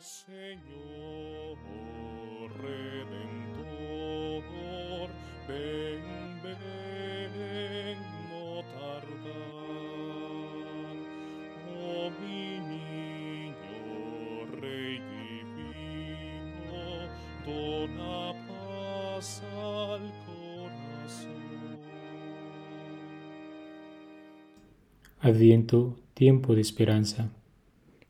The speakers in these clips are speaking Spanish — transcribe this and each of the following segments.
Señor Redentor, ven, ven, no tardar. Oh mi niño, Rey divino, dona paz al corazón. Adviento, tiempo de esperanza.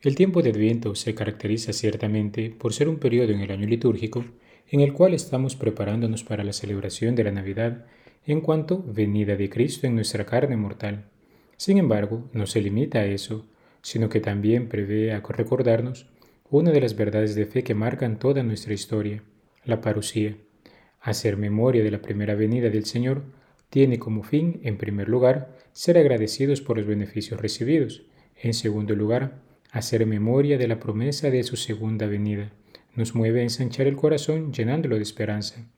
El tiempo de Adviento se caracteriza ciertamente por ser un periodo en el año litúrgico en el cual estamos preparándonos para la celebración de la Navidad en cuanto venida de Cristo en nuestra carne mortal. Sin embargo, no se limita a eso, sino que también prevé a recordarnos una de las verdades de fe que marcan toda nuestra historia, la parucía. Hacer memoria de la primera venida del Señor tiene como fin, en primer lugar, ser agradecidos por los beneficios recibidos, en segundo lugar, Hacer memoria de la promesa de su segunda venida nos mueve a ensanchar el corazón llenándolo de esperanza.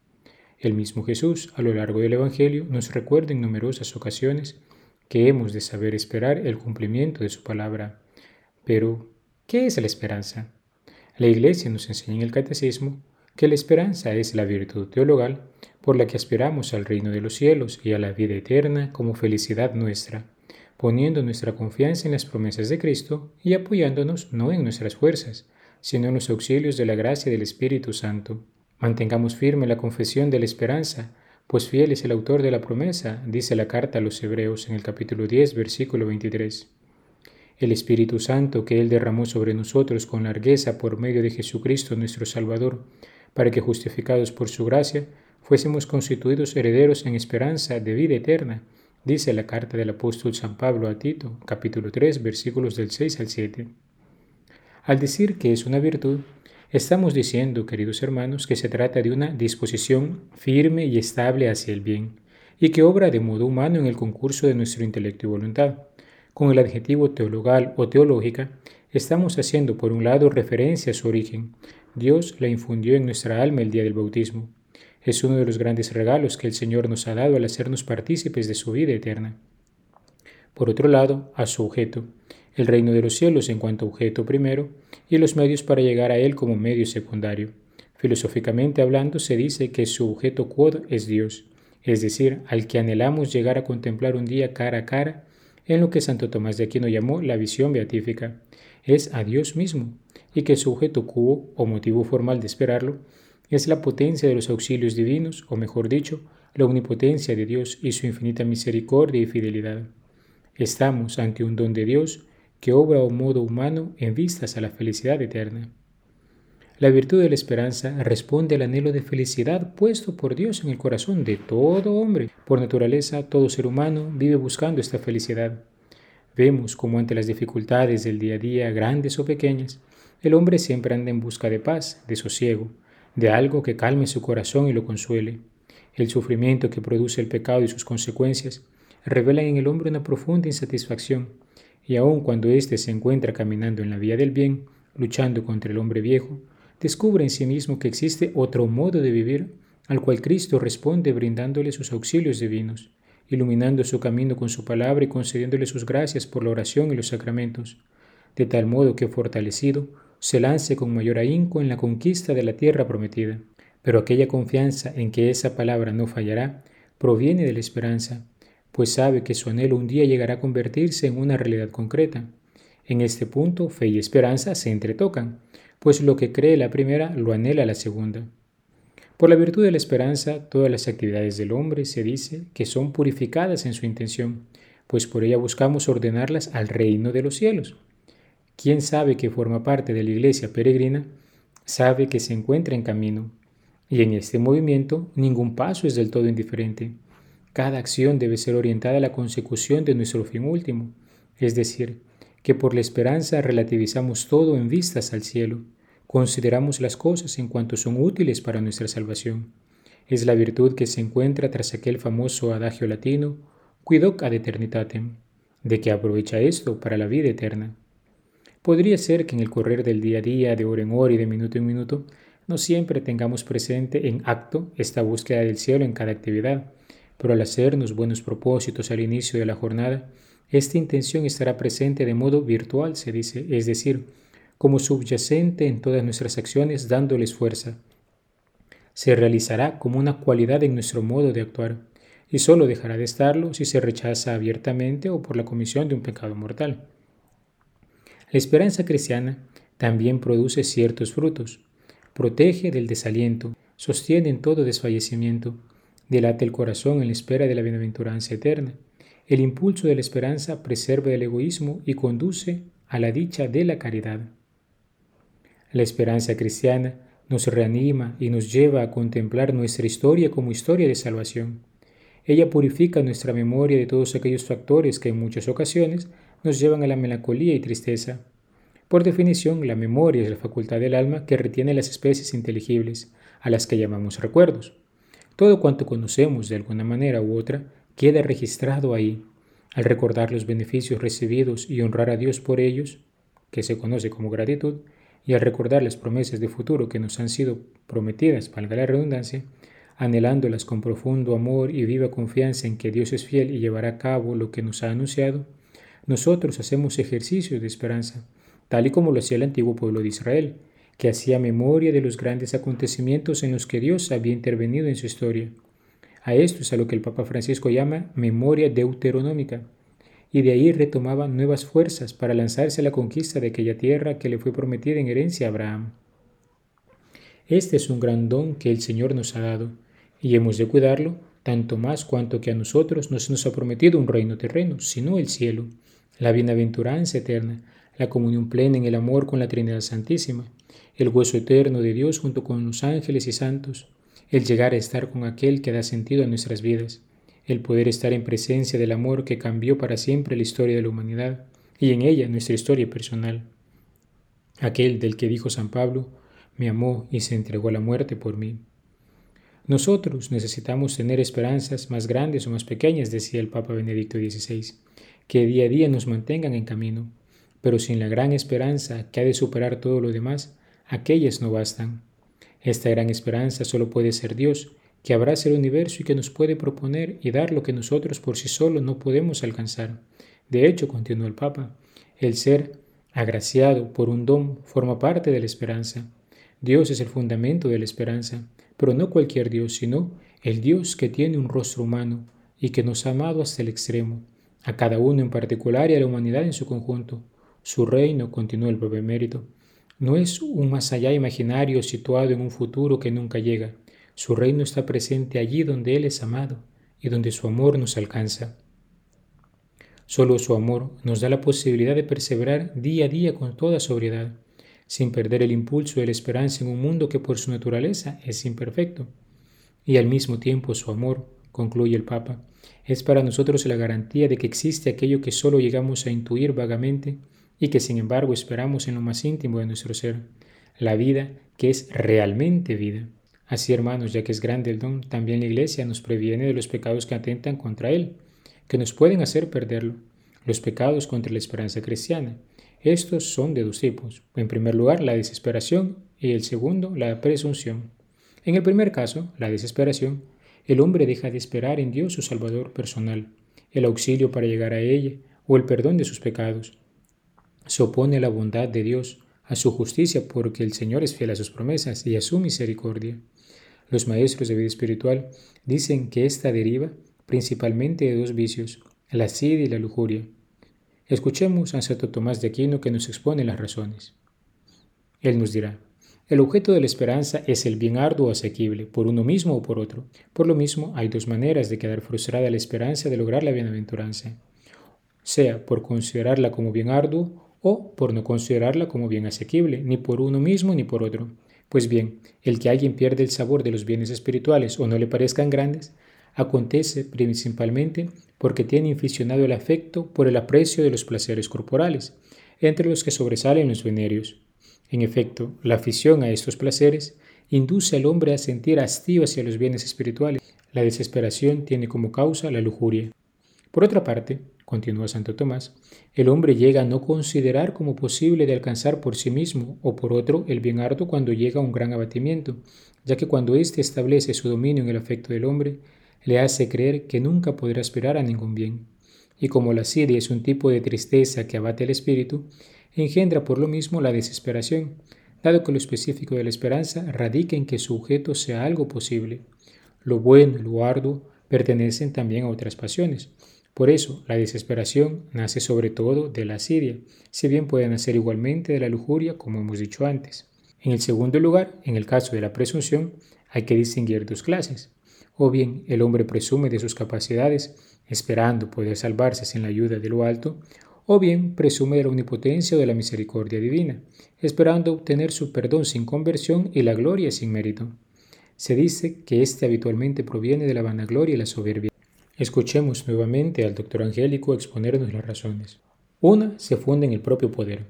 El mismo Jesús, a lo largo del Evangelio, nos recuerda en numerosas ocasiones que hemos de saber esperar el cumplimiento de su palabra. Pero, ¿qué es la esperanza? La Iglesia nos enseña en el Catecismo que la esperanza es la virtud teologal por la que aspiramos al reino de los cielos y a la vida eterna como felicidad nuestra poniendo nuestra confianza en las promesas de Cristo y apoyándonos no en nuestras fuerzas, sino en los auxilios de la gracia del Espíritu Santo. Mantengamos firme la confesión de la esperanza, pues fiel es el autor de la promesa, dice la carta a los Hebreos en el capítulo 10, versículo 23. El Espíritu Santo que Él derramó sobre nosotros con largueza por medio de Jesucristo nuestro Salvador, para que justificados por su gracia, fuésemos constituidos herederos en esperanza de vida eterna, Dice la carta del apóstol San Pablo a Tito, capítulo 3, versículos del 6 al 7. Al decir que es una virtud, estamos diciendo, queridos hermanos, que se trata de una disposición firme y estable hacia el bien, y que obra de modo humano en el concurso de nuestro intelecto y voluntad. Con el adjetivo teologal o teológica, estamos haciendo por un lado referencia a su origen. Dios la infundió en nuestra alma el día del bautismo es uno de los grandes regalos que el Señor nos ha dado al hacernos partícipes de su vida eterna. Por otro lado, a su objeto, el reino de los cielos en cuanto objeto primero y los medios para llegar a él como medio secundario. Filosóficamente hablando, se dice que su objeto quod es Dios, es decir, al que anhelamos llegar a contemplar un día cara a cara, en lo que Santo Tomás de Aquino llamó la visión beatífica, es a Dios mismo, y que su objeto quo, o motivo formal de esperarlo, es la potencia de los auxilios divinos, o mejor dicho, la omnipotencia de Dios y su infinita misericordia y fidelidad. Estamos ante un don de Dios que obra a modo humano en vistas a la felicidad eterna. La virtud de la esperanza responde al anhelo de felicidad puesto por Dios en el corazón de todo hombre. Por naturaleza, todo ser humano vive buscando esta felicidad. Vemos como ante las dificultades del día a día, grandes o pequeñas, el hombre siempre anda en busca de paz, de sosiego, de algo que calme su corazón y lo consuele. El sufrimiento que produce el pecado y sus consecuencias revelan en el hombre una profunda insatisfacción, y aun cuando éste se encuentra caminando en la vía del bien, luchando contra el hombre viejo, descubre en sí mismo que existe otro modo de vivir al cual Cristo responde brindándole sus auxilios divinos, iluminando su camino con su palabra y concediéndole sus gracias por la oración y los sacramentos, de tal modo que fortalecido se lance con mayor ahínco en la conquista de la tierra prometida. Pero aquella confianza en que esa palabra no fallará proviene de la esperanza, pues sabe que su anhelo un día llegará a convertirse en una realidad concreta. En este punto, fe y esperanza se entretocan, pues lo que cree la primera lo anhela la segunda. Por la virtud de la esperanza, todas las actividades del hombre se dice que son purificadas en su intención, pues por ella buscamos ordenarlas al reino de los cielos. Quien sabe que forma parte de la iglesia peregrina, sabe que se encuentra en camino. Y en este movimiento ningún paso es del todo indiferente. Cada acción debe ser orientada a la consecución de nuestro fin último, es decir, que por la esperanza relativizamos todo en vistas al cielo, consideramos las cosas en cuanto son útiles para nuestra salvación. Es la virtud que se encuentra tras aquel famoso adagio latino, quidoc ad eternitatem, de que aprovecha esto para la vida eterna. Podría ser que en el correr del día a día, de hora en hora y de minuto en minuto, no siempre tengamos presente en acto esta búsqueda del cielo en cada actividad, pero al hacernos buenos propósitos al inicio de la jornada, esta intención estará presente de modo virtual, se dice, es decir, como subyacente en todas nuestras acciones dándoles fuerza. Se realizará como una cualidad en nuestro modo de actuar y solo dejará de estarlo si se rechaza abiertamente o por la comisión de un pecado mortal. La esperanza cristiana también produce ciertos frutos. Protege del desaliento, sostiene en todo desfallecimiento, delata el corazón en la espera de la bienaventuranza eterna. El impulso de la esperanza preserva el egoísmo y conduce a la dicha de la caridad. La esperanza cristiana nos reanima y nos lleva a contemplar nuestra historia como historia de salvación. Ella purifica nuestra memoria de todos aquellos factores que en muchas ocasiones nos llevan a la melancolía y tristeza. Por definición, la memoria es la facultad del alma que retiene las especies inteligibles, a las que llamamos recuerdos. Todo cuanto conocemos de alguna manera u otra queda registrado ahí. Al recordar los beneficios recibidos y honrar a Dios por ellos, que se conoce como gratitud, y al recordar las promesas de futuro que nos han sido prometidas, valga la redundancia, anhelándolas con profundo amor y viva confianza en que Dios es fiel y llevará a cabo lo que nos ha anunciado, nosotros hacemos ejercicios de esperanza, tal y como lo hacía el antiguo pueblo de Israel, que hacía memoria de los grandes acontecimientos en los que Dios había intervenido en su historia. A esto es a lo que el Papa Francisco llama memoria deuteronómica, y de ahí retomaba nuevas fuerzas para lanzarse a la conquista de aquella tierra que le fue prometida en herencia a Abraham. Este es un gran don que el Señor nos ha dado, y hemos de cuidarlo tanto más cuanto que a nosotros no se nos ha prometido un reino terreno, sino el cielo, la bienaventuranza eterna, la comunión plena en el amor con la Trinidad Santísima, el hueso eterno de Dios junto con los ángeles y santos, el llegar a estar con aquel que da sentido a nuestras vidas, el poder estar en presencia del amor que cambió para siempre la historia de la humanidad y en ella nuestra historia personal. Aquel del que dijo San Pablo, me amó y se entregó a la muerte por mí. Nosotros necesitamos tener esperanzas más grandes o más pequeñas, decía el Papa Benedicto XVI, que día a día nos mantengan en camino, pero sin la gran esperanza que ha de superar todo lo demás, aquellas no bastan. Esta gran esperanza solo puede ser Dios, que abraza el universo y que nos puede proponer y dar lo que nosotros por sí solos no podemos alcanzar. De hecho, continuó el Papa, el ser agraciado por un don forma parte de la esperanza. Dios es el fundamento de la esperanza, pero no cualquier Dios, sino el Dios que tiene un rostro humano y que nos ha amado hasta el extremo, a cada uno en particular y a la humanidad en su conjunto. Su reino, continuó el Papa Emérito, no es un más allá imaginario situado en un futuro que nunca llega, su reino está presente allí donde Él es amado y donde su amor nos alcanza. Solo su amor nos da la posibilidad de perseverar día a día con toda sobriedad, sin perder el impulso de la esperanza en un mundo que por su naturaleza es imperfecto. Y al mismo tiempo su amor, concluye el Papa, es para nosotros la garantía de que existe aquello que solo llegamos a intuir vagamente y que sin embargo esperamos en lo más íntimo de nuestro ser, la vida que es realmente vida. Así, hermanos, ya que es grande el don, también la Iglesia nos previene de los pecados que atentan contra Él, que nos pueden hacer perderlo, los pecados contra la esperanza cristiana. Estos son de dos tipos. En primer lugar, la desesperación y el segundo, la presunción. En el primer caso, la desesperación, el hombre deja de esperar en Dios su Salvador personal, el auxilio para llegar a ella o el perdón de sus pecados. Se opone a la bondad de Dios, a su justicia, porque el Señor es fiel a sus promesas y a su misericordia. Los maestros de vida espiritual dicen que esta deriva principalmente de dos vicios, la sed y la lujuria. Escuchemos a Santo Tomás de Aquino que nos expone las razones. Él nos dirá, el objeto de la esperanza es el bien arduo asequible, por uno mismo o por otro. Por lo mismo, hay dos maneras de quedar frustrada la esperanza de lograr la bienaventuranza, sea por considerarla como bien arduo o por no considerarla como bien asequible, ni por uno mismo ni por otro. Pues bien, el que alguien pierde el sabor de los bienes espirituales o no le parezcan grandes, acontece principalmente porque tiene inficionado el afecto por el aprecio de los placeres corporales, entre los que sobresalen los venerios. En efecto, la afición a estos placeres induce al hombre a sentir hastío hacia los bienes espirituales. La desesperación tiene como causa la lujuria. Por otra parte, continúa Santo Tomás, el hombre llega a no considerar como posible de alcanzar por sí mismo o por otro el bien harto cuando llega a un gran abatimiento, ya que cuando éste establece su dominio en el afecto del hombre, le hace creer que nunca podrá esperar a ningún bien. Y como la asidia es un tipo de tristeza que abate el espíritu, engendra por lo mismo la desesperación, dado que lo específico de la esperanza radica en que su objeto sea algo posible. Lo bueno y lo arduo pertenecen también a otras pasiones. Por eso, la desesperación nace sobre todo de la asidia, si bien puede nacer igualmente de la lujuria, como hemos dicho antes. En el segundo lugar, en el caso de la presunción, hay que distinguir dos clases. O bien el hombre presume de sus capacidades, esperando poder salvarse sin la ayuda de lo alto, o bien presume de la omnipotencia o de la misericordia divina, esperando obtener su perdón sin conversión y la gloria sin mérito. Se dice que éste habitualmente proviene de la vanagloria y la soberbia. Escuchemos nuevamente al doctor Angélico exponernos las razones. Una se funda en el propio poder,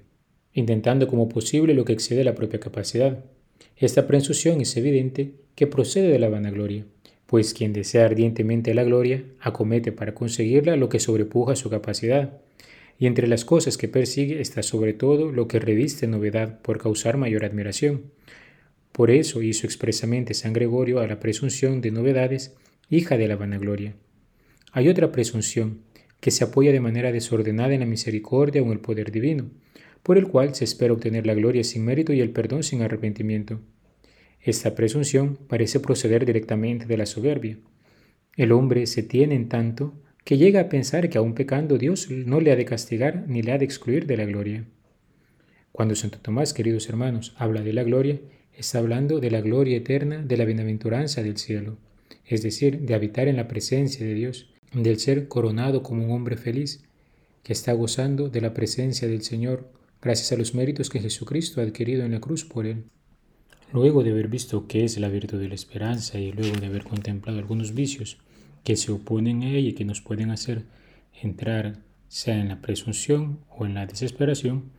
intentando como posible lo que excede la propia capacidad. Esta presunción es evidente que procede de la vanagloria, pues quien desea ardientemente la gloria acomete para conseguirla lo que sobrepuja su capacidad y entre las cosas que persigue está sobre todo lo que reviste novedad por causar mayor admiración. Por eso hizo expresamente San Gregorio a la presunción de novedades, hija de la vanagloria. Hay otra presunción, que se apoya de manera desordenada en la misericordia o en el poder divino, por el cual se espera obtener la gloria sin mérito y el perdón sin arrepentimiento. Esta presunción parece proceder directamente de la soberbia. El hombre se tiene en tanto que llega a pensar que aun pecando Dios no le ha de castigar ni le ha de excluir de la gloria. Cuando Santo Tomás, queridos hermanos, habla de la gloria, está hablando de la gloria eterna de la bienaventuranza del cielo, es decir, de habitar en la presencia de Dios, del ser coronado como un hombre feliz, que está gozando de la presencia del Señor gracias a los méritos que Jesucristo ha adquirido en la cruz por él. Luego de haber visto qué es la virtud de la esperanza y luego de haber contemplado algunos vicios que se oponen a ella y que nos pueden hacer entrar sea en la presunción o en la desesperación,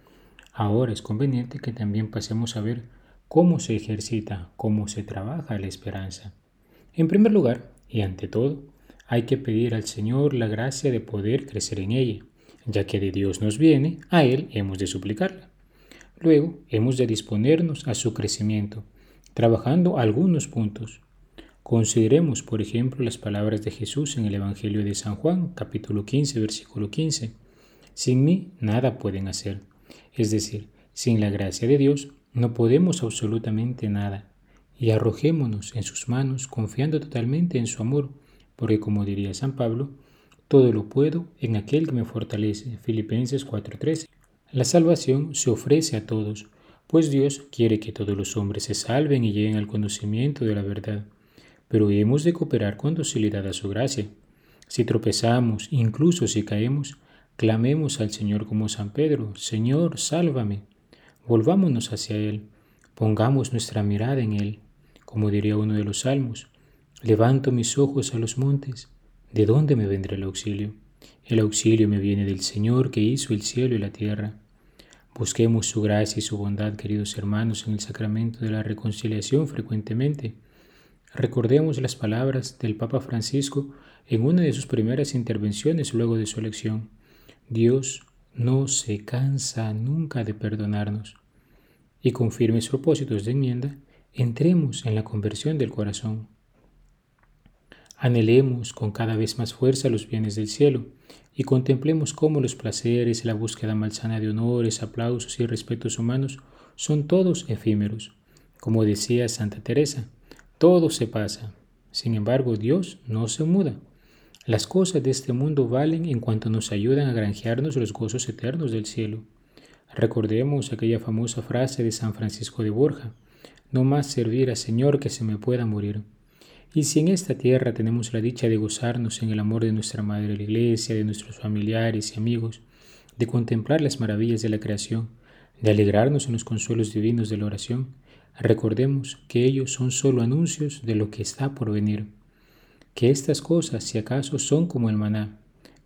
ahora es conveniente que también pasemos a ver cómo se ejercita, cómo se trabaja la esperanza. En primer lugar, y ante todo, hay que pedir al Señor la gracia de poder crecer en ella, ya que de Dios nos viene, a Él hemos de suplicarla. Luego, hemos de disponernos a su crecimiento, trabajando algunos puntos, Consideremos, por ejemplo, las palabras de Jesús en el Evangelio de San Juan, capítulo 15, versículo 15. Sin mí nada pueden hacer. Es decir, sin la gracia de Dios no podemos absolutamente nada. Y arrojémonos en sus manos confiando totalmente en su amor, porque como diría San Pablo, todo lo puedo en aquel que me fortalece. Filipenses 4:13. La salvación se ofrece a todos, pues Dios quiere que todos los hombres se salven y lleguen al conocimiento de la verdad pero hemos de cooperar con docilidad a su gracia. Si tropezamos, incluso si caemos, clamemos al Señor como San Pedro, Señor, sálvame. Volvámonos hacia Él, pongamos nuestra mirada en Él, como diría uno de los salmos. Levanto mis ojos a los montes, ¿de dónde me vendrá el auxilio? El auxilio me viene del Señor que hizo el cielo y la tierra. Busquemos su gracia y su bondad, queridos hermanos, en el sacramento de la reconciliación frecuentemente Recordemos las palabras del Papa Francisco en una de sus primeras intervenciones luego de su elección. Dios no se cansa nunca de perdonarnos. Y con firmes propósitos de enmienda, entremos en la conversión del corazón. Anhelemos con cada vez más fuerza los bienes del cielo y contemplemos cómo los placeres, la búsqueda malsana de honores, aplausos y respetos humanos son todos efímeros. Como decía Santa Teresa, todo se pasa. Sin embargo, Dios no se muda. Las cosas de este mundo valen en cuanto nos ayudan a granjearnos los gozos eternos del cielo. Recordemos aquella famosa frase de San Francisco de Borja, no más servir al Señor que se me pueda morir. Y si en esta tierra tenemos la dicha de gozarnos en el amor de nuestra Madre la Iglesia, de nuestros familiares y amigos, de contemplar las maravillas de la creación, de alegrarnos en los consuelos divinos de la oración, Recordemos que ellos son solo anuncios de lo que está por venir, que estas cosas si acaso son como el maná,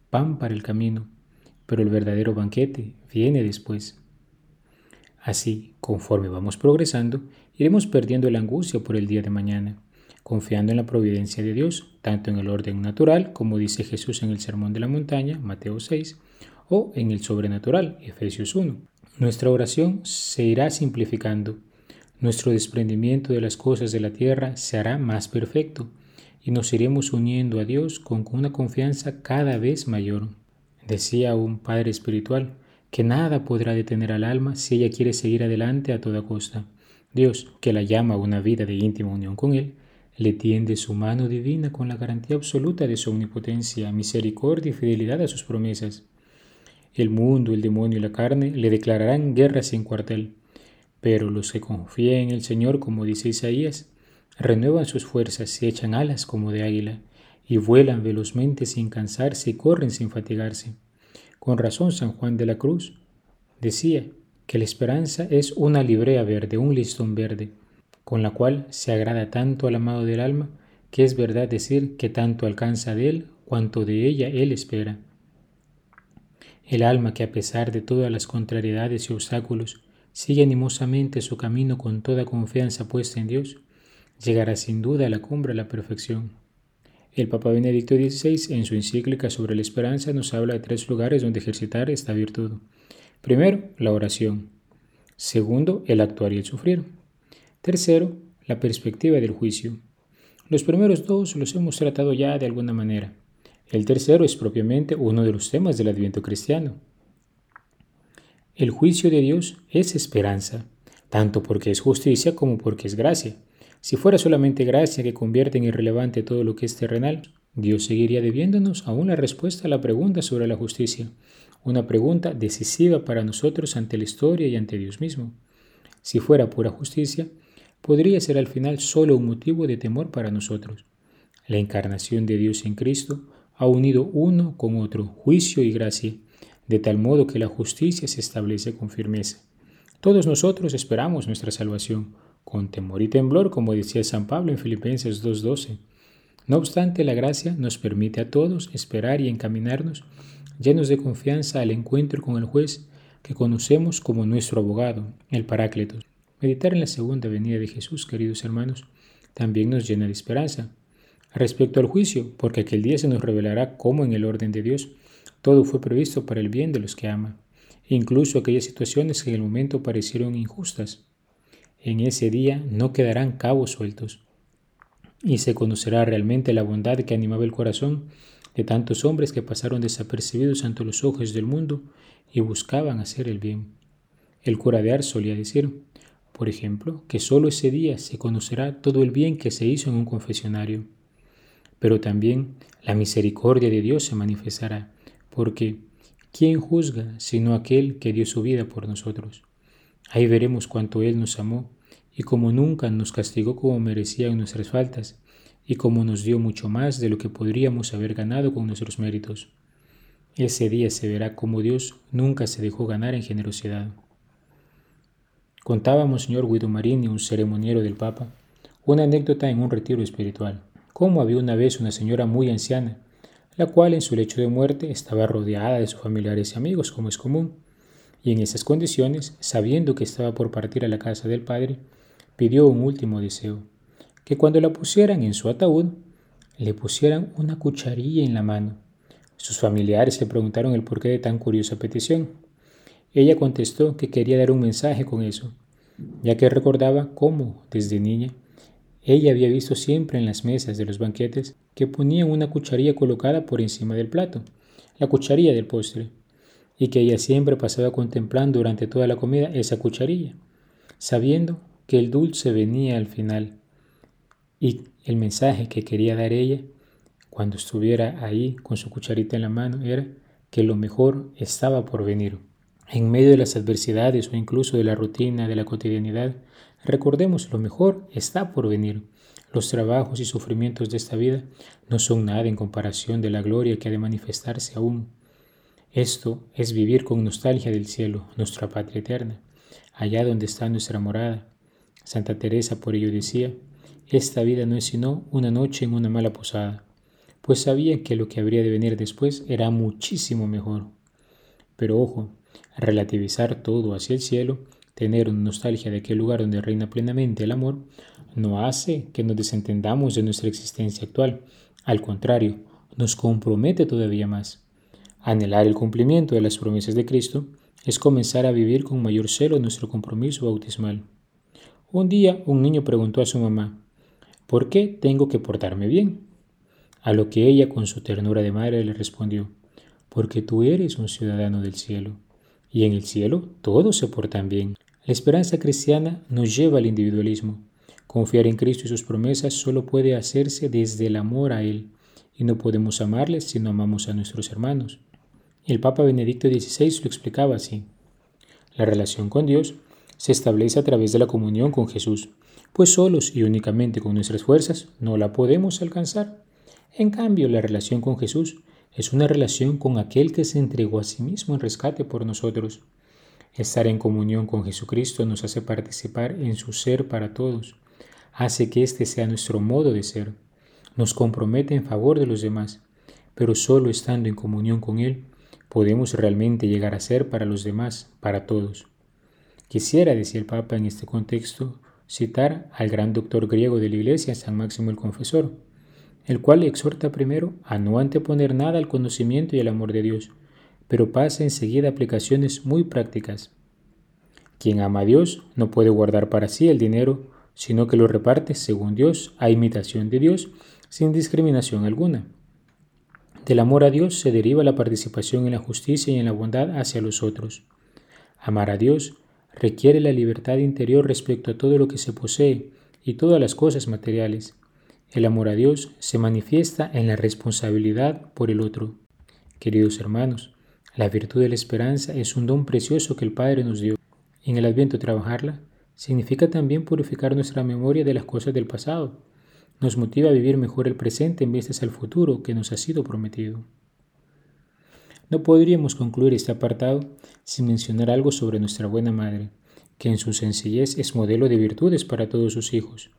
pan para el camino, pero el verdadero banquete viene después. Así, conforme vamos progresando, iremos perdiendo la angustia por el día de mañana, confiando en la providencia de Dios, tanto en el orden natural, como dice Jesús en el Sermón de la Montaña, Mateo 6, o en el sobrenatural, Efesios 1. Nuestra oración se irá simplificando nuestro desprendimiento de las cosas de la tierra se hará más perfecto y nos iremos uniendo a Dios con una confianza cada vez mayor. Decía un padre espiritual que nada podrá detener al alma si ella quiere seguir adelante a toda costa. Dios, que la llama a una vida de íntima unión con Él, le tiende su mano divina con la garantía absoluta de su omnipotencia, misericordia y fidelidad a sus promesas. El mundo, el demonio y la carne le declararán guerra sin cuartel, pero los que confían en el Señor, como dice Isaías, renuevan sus fuerzas y echan alas como de águila, y vuelan velozmente sin cansarse y corren sin fatigarse. Con razón San Juan de la Cruz decía que la esperanza es una librea verde, un listón verde, con la cual se agrada tanto al amado del alma, que es verdad decir que tanto alcanza de él cuanto de ella él espera. El alma que a pesar de todas las contrariedades y obstáculos sigue animosamente su camino con toda confianza puesta en Dios, llegará sin duda a la cumbre de la perfección. El Papa Benedicto XVI en su encíclica sobre la esperanza nos habla de tres lugares donde ejercitar esta virtud. Primero, la oración. Segundo, el actuar y el sufrir. Tercero, la perspectiva del juicio. Los primeros dos los hemos tratado ya de alguna manera. El tercero es propiamente uno de los temas del Adviento cristiano. El juicio de Dios es esperanza, tanto porque es justicia como porque es gracia. Si fuera solamente gracia que convierte en irrelevante todo lo que es terrenal, Dios seguiría debiéndonos aún la respuesta a la pregunta sobre la justicia, una pregunta decisiva para nosotros ante la historia y ante Dios mismo. Si fuera pura justicia, podría ser al final solo un motivo de temor para nosotros. La encarnación de Dios en Cristo ha unido uno con otro, juicio y gracia, de tal modo que la justicia se establece con firmeza. Todos nosotros esperamos nuestra salvación, con temor y temblor, como decía San Pablo en Filipenses 2.12. No obstante, la gracia nos permite a todos esperar y encaminarnos, llenos de confianza al encuentro con el juez que conocemos como nuestro abogado, el Paráclitos. Meditar en la segunda venida de Jesús, queridos hermanos, también nos llena de esperanza. Respecto al juicio, porque aquel día se nos revelará cómo en el orden de Dios todo fue previsto para el bien de los que ama, incluso aquellas situaciones que en el momento parecieron injustas. En ese día no quedarán cabos sueltos, y se conocerá realmente la bondad que animaba el corazón de tantos hombres que pasaron desapercibidos ante los ojos del mundo y buscaban hacer el bien. El cura de Ars solía decir, por ejemplo, que solo ese día se conocerá todo el bien que se hizo en un confesionario. Pero también la misericordia de Dios se manifestará, porque ¿quién juzga sino aquel que dio su vida por nosotros? Ahí veremos cuánto Él nos amó y como nunca nos castigó como merecían nuestras faltas y como nos dio mucho más de lo que podríamos haber ganado con nuestros méritos. Ese día se verá como Dios nunca se dejó ganar en generosidad. Contaba Monseñor Guido Marini, un ceremoniero del Papa, una anécdota en un retiro espiritual. Cómo había una vez una señora muy anciana, la cual en su lecho de muerte estaba rodeada de sus familiares y amigos, como es común, y en esas condiciones, sabiendo que estaba por partir a la casa del Padre, pidió un último deseo, que cuando la pusieran en su ataúd, le pusieran una cucharilla en la mano. Sus familiares se preguntaron el porqué de tan curiosa petición. Ella contestó que quería dar un mensaje con eso, ya que recordaba cómo, desde niña, ella había visto siempre en las mesas de los banquetes que ponían una cucharilla colocada por encima del plato, la cucharilla del postre, y que ella siempre pasaba contemplando durante toda la comida esa cucharilla, sabiendo que el dulce venía al final. Y el mensaje que quería dar ella cuando estuviera ahí con su cucharita en la mano era que lo mejor estaba por venir. En medio de las adversidades o incluso de la rutina, de la cotidianidad, recordemos lo mejor está por venir. Los trabajos y sufrimientos de esta vida no son nada en comparación de la gloria que ha de manifestarse aún. Esto es vivir con nostalgia del cielo, nuestra patria eterna, allá donde está nuestra morada. Santa Teresa por ello decía, esta vida no es sino una noche en una mala posada, pues sabía que lo que habría de venir después era muchísimo mejor. Pero ojo, relativizar todo hacia el cielo, tener una nostalgia de aquel lugar donde reina plenamente el amor, no hace que nos desentendamos de nuestra existencia actual. Al contrario, nos compromete todavía más. Anhelar el cumplimiento de las promesas de Cristo es comenzar a vivir con mayor celo nuestro compromiso bautismal. Un día un niño preguntó a su mamá, ¿por qué tengo que portarme bien? A lo que ella con su ternura de madre le respondió, porque tú eres un ciudadano del cielo y en el cielo todos se portan bien. La esperanza cristiana nos lleva al individualismo. Confiar en Cristo y sus promesas solo puede hacerse desde el amor a Él, y no podemos amarles si no amamos a nuestros hermanos. El Papa Benedicto XVI lo explicaba así. La relación con Dios se establece a través de la comunión con Jesús, pues solos y únicamente con nuestras fuerzas no la podemos alcanzar. En cambio, la relación con Jesús es una relación con aquel que se entregó a sí mismo en rescate por nosotros. Estar en comunión con Jesucristo nos hace participar en su ser para todos, hace que este sea nuestro modo de ser, nos compromete en favor de los demás, pero solo estando en comunión con Él podemos realmente llegar a ser para los demás, para todos. Quisiera, decía el Papa en este contexto, citar al gran doctor griego de la Iglesia, San Máximo el Confesor, el cual exhorta primero a no anteponer nada al conocimiento y al amor de Dios, pero pasa enseguida aplicaciones muy prácticas. Quien ama a Dios no puede guardar para sí el dinero, sino que lo reparte según Dios, a imitación de Dios, sin discriminación alguna. Del amor a Dios se deriva la participación en la justicia y en la bondad hacia los otros. Amar a Dios requiere la libertad interior respecto a todo lo que se posee y todas las cosas materiales. El amor a Dios se manifiesta en la responsabilidad por el otro. Queridos hermanos, la virtud de la esperanza es un don precioso que el Padre nos dio. En el Adviento trabajarla significa también purificar nuestra memoria de las cosas del pasado. Nos motiva a vivir mejor el presente en vez al futuro que nos ha sido prometido. No podríamos concluir este apartado sin mencionar algo sobre nuestra buena madre, que en su sencillez es modelo de virtudes para todos sus hijos.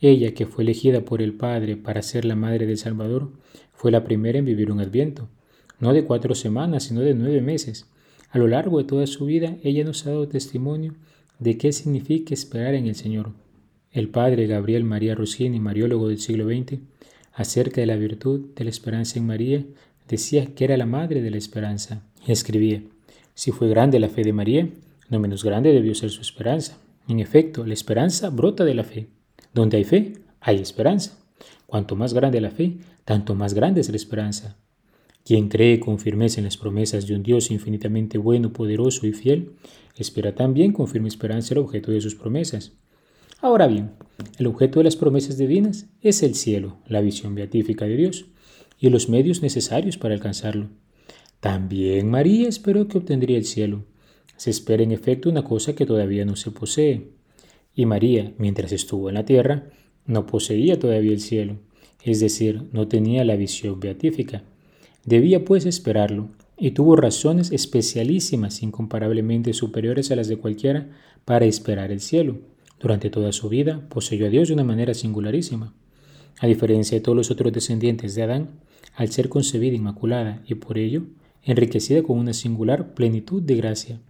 Ella, que fue elegida por el Padre para ser la madre del Salvador, fue la primera en vivir un adviento no de cuatro semanas, sino de nueve meses. A lo largo de toda su vida, ella nos ha dado testimonio de qué significa esperar en el Señor. El padre Gabriel María Rossini, mariólogo del siglo XX, acerca de la virtud de la esperanza en María, decía que era la madre de la esperanza. Y escribía, si fue grande la fe de María, no menos grande debió ser su esperanza. En efecto, la esperanza brota de la fe. Donde hay fe, hay esperanza. Cuanto más grande la fe, tanto más grande es la esperanza. Quien cree con firmeza en las promesas de un Dios infinitamente bueno, poderoso y fiel, espera también con firme esperanza el objeto de sus promesas. Ahora bien, el objeto de las promesas divinas es el cielo, la visión beatífica de Dios, y los medios necesarios para alcanzarlo. También María esperó que obtendría el cielo. Se espera en efecto una cosa que todavía no se posee. Y María, mientras estuvo en la tierra, no poseía todavía el cielo, es decir, no tenía la visión beatífica. Debía pues esperarlo, y tuvo razones especialísimas, incomparablemente superiores a las de cualquiera, para esperar el cielo. Durante toda su vida poseyó a Dios de una manera singularísima. A diferencia de todos los otros descendientes de Adán, al ser concebida inmaculada y por ello enriquecida con una singular plenitud de gracia.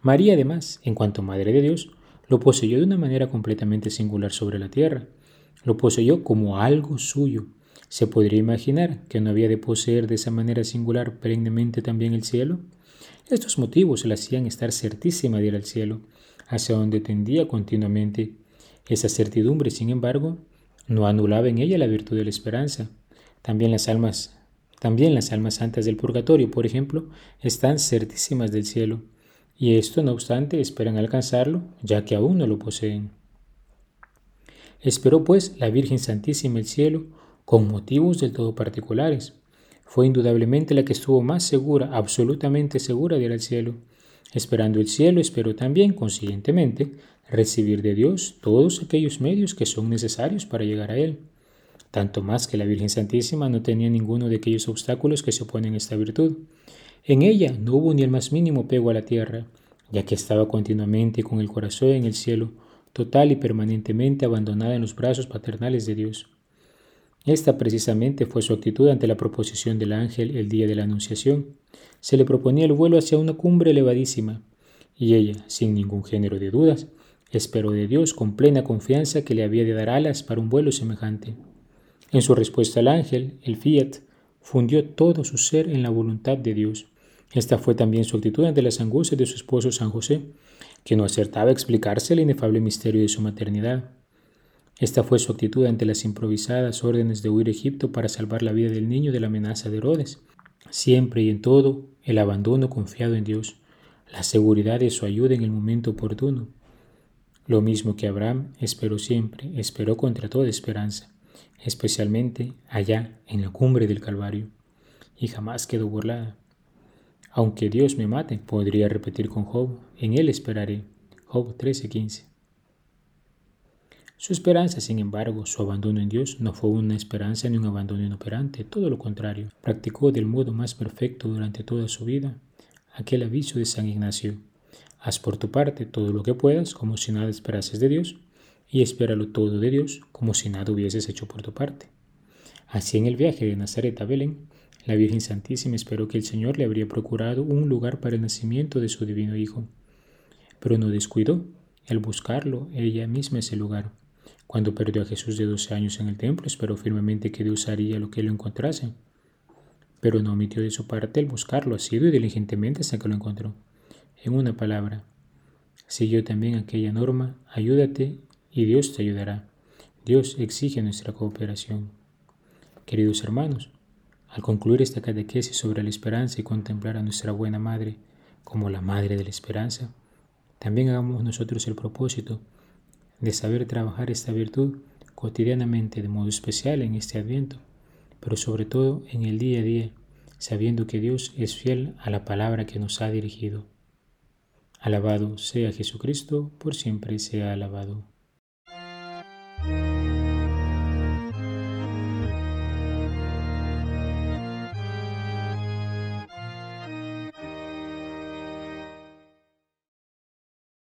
María además, en cuanto Madre de Dios, lo poseyó de una manera completamente singular sobre la tierra. Lo poseyó como algo suyo, ¿Se podría imaginar que no había de poseer de esa manera singular perennemente también el cielo? Estos motivos la hacían estar certísima de ir al cielo, hacia donde tendía continuamente. Esa certidumbre, sin embargo, no anulaba en ella la virtud de la esperanza. También las almas, también las almas santas del purgatorio, por ejemplo, están certísimas del cielo, y esto, no obstante, esperan alcanzarlo, ya que aún no lo poseen. Esperó, pues, la Virgen Santísima el cielo, con motivos del todo particulares. Fue indudablemente la que estuvo más segura, absolutamente segura de ir al cielo. Esperando el cielo, esperó también, consiguientemente, recibir de Dios todos aquellos medios que son necesarios para llegar a Él. Tanto más que la Virgen Santísima no tenía ninguno de aquellos obstáculos que se oponen a esta virtud. En ella no hubo ni el más mínimo pego a la tierra, ya que estaba continuamente con el corazón en el cielo, total y permanentemente abandonada en los brazos paternales de Dios. Esta precisamente fue su actitud ante la proposición del ángel el día de la Anunciación. Se le proponía el vuelo hacia una cumbre elevadísima, y ella, sin ningún género de dudas, esperó de Dios con plena confianza que le había de dar alas para un vuelo semejante. En su respuesta al ángel, el fiat fundió todo su ser en la voluntad de Dios. Esta fue también su actitud ante las angustias de su esposo San José, que no acertaba a explicarse el inefable misterio de su maternidad. Esta fue su actitud ante las improvisadas órdenes de huir a Egipto para salvar la vida del niño de la amenaza de Herodes. Siempre y en todo, el abandono confiado en Dios. la seguridad de su ayuda en el momento oportuno. Lo mismo que Abraham esperó siempre, esperó contra toda esperanza, especialmente allá en la cumbre del Calvario, y jamás quedó burlada. Aunque Dios me mate, podría repetir con Job, en él esperaré. Job 13:15. Su esperanza, sin embargo, su abandono en Dios no fue una esperanza ni un abandono inoperante, todo lo contrario. Practicó del modo más perfecto durante toda su vida aquel aviso de San Ignacio. Haz por tu parte todo lo que puedas como si nada esperases de Dios y espéralo todo de Dios como si nada hubieses hecho por tu parte. Así en el viaje de Nazaret a Belén, la Virgen Santísima esperó que el Señor le habría procurado un lugar para el nacimiento de su divino Hijo, pero no descuidó el buscarlo ella misma ese lugar cuando perdió a Jesús de 12 años en el templo, esperó firmemente que Dios haría lo que lo encontrase, pero no omitió de su parte el buscarlo asiduo y diligentemente hasta que lo encontró. En una palabra, siguió también aquella norma, ayúdate y Dios te ayudará. Dios exige nuestra cooperación. Queridos hermanos, al concluir esta catequesis sobre la esperanza y contemplar a nuestra buena Madre como la Madre de la Esperanza, también hagamos nosotros el propósito de saber trabajar esta virtud cotidianamente de modo especial en este adviento, pero sobre todo en el día a día, sabiendo que Dios es fiel a la palabra que nos ha dirigido. Alabado sea Jesucristo, por siempre sea alabado.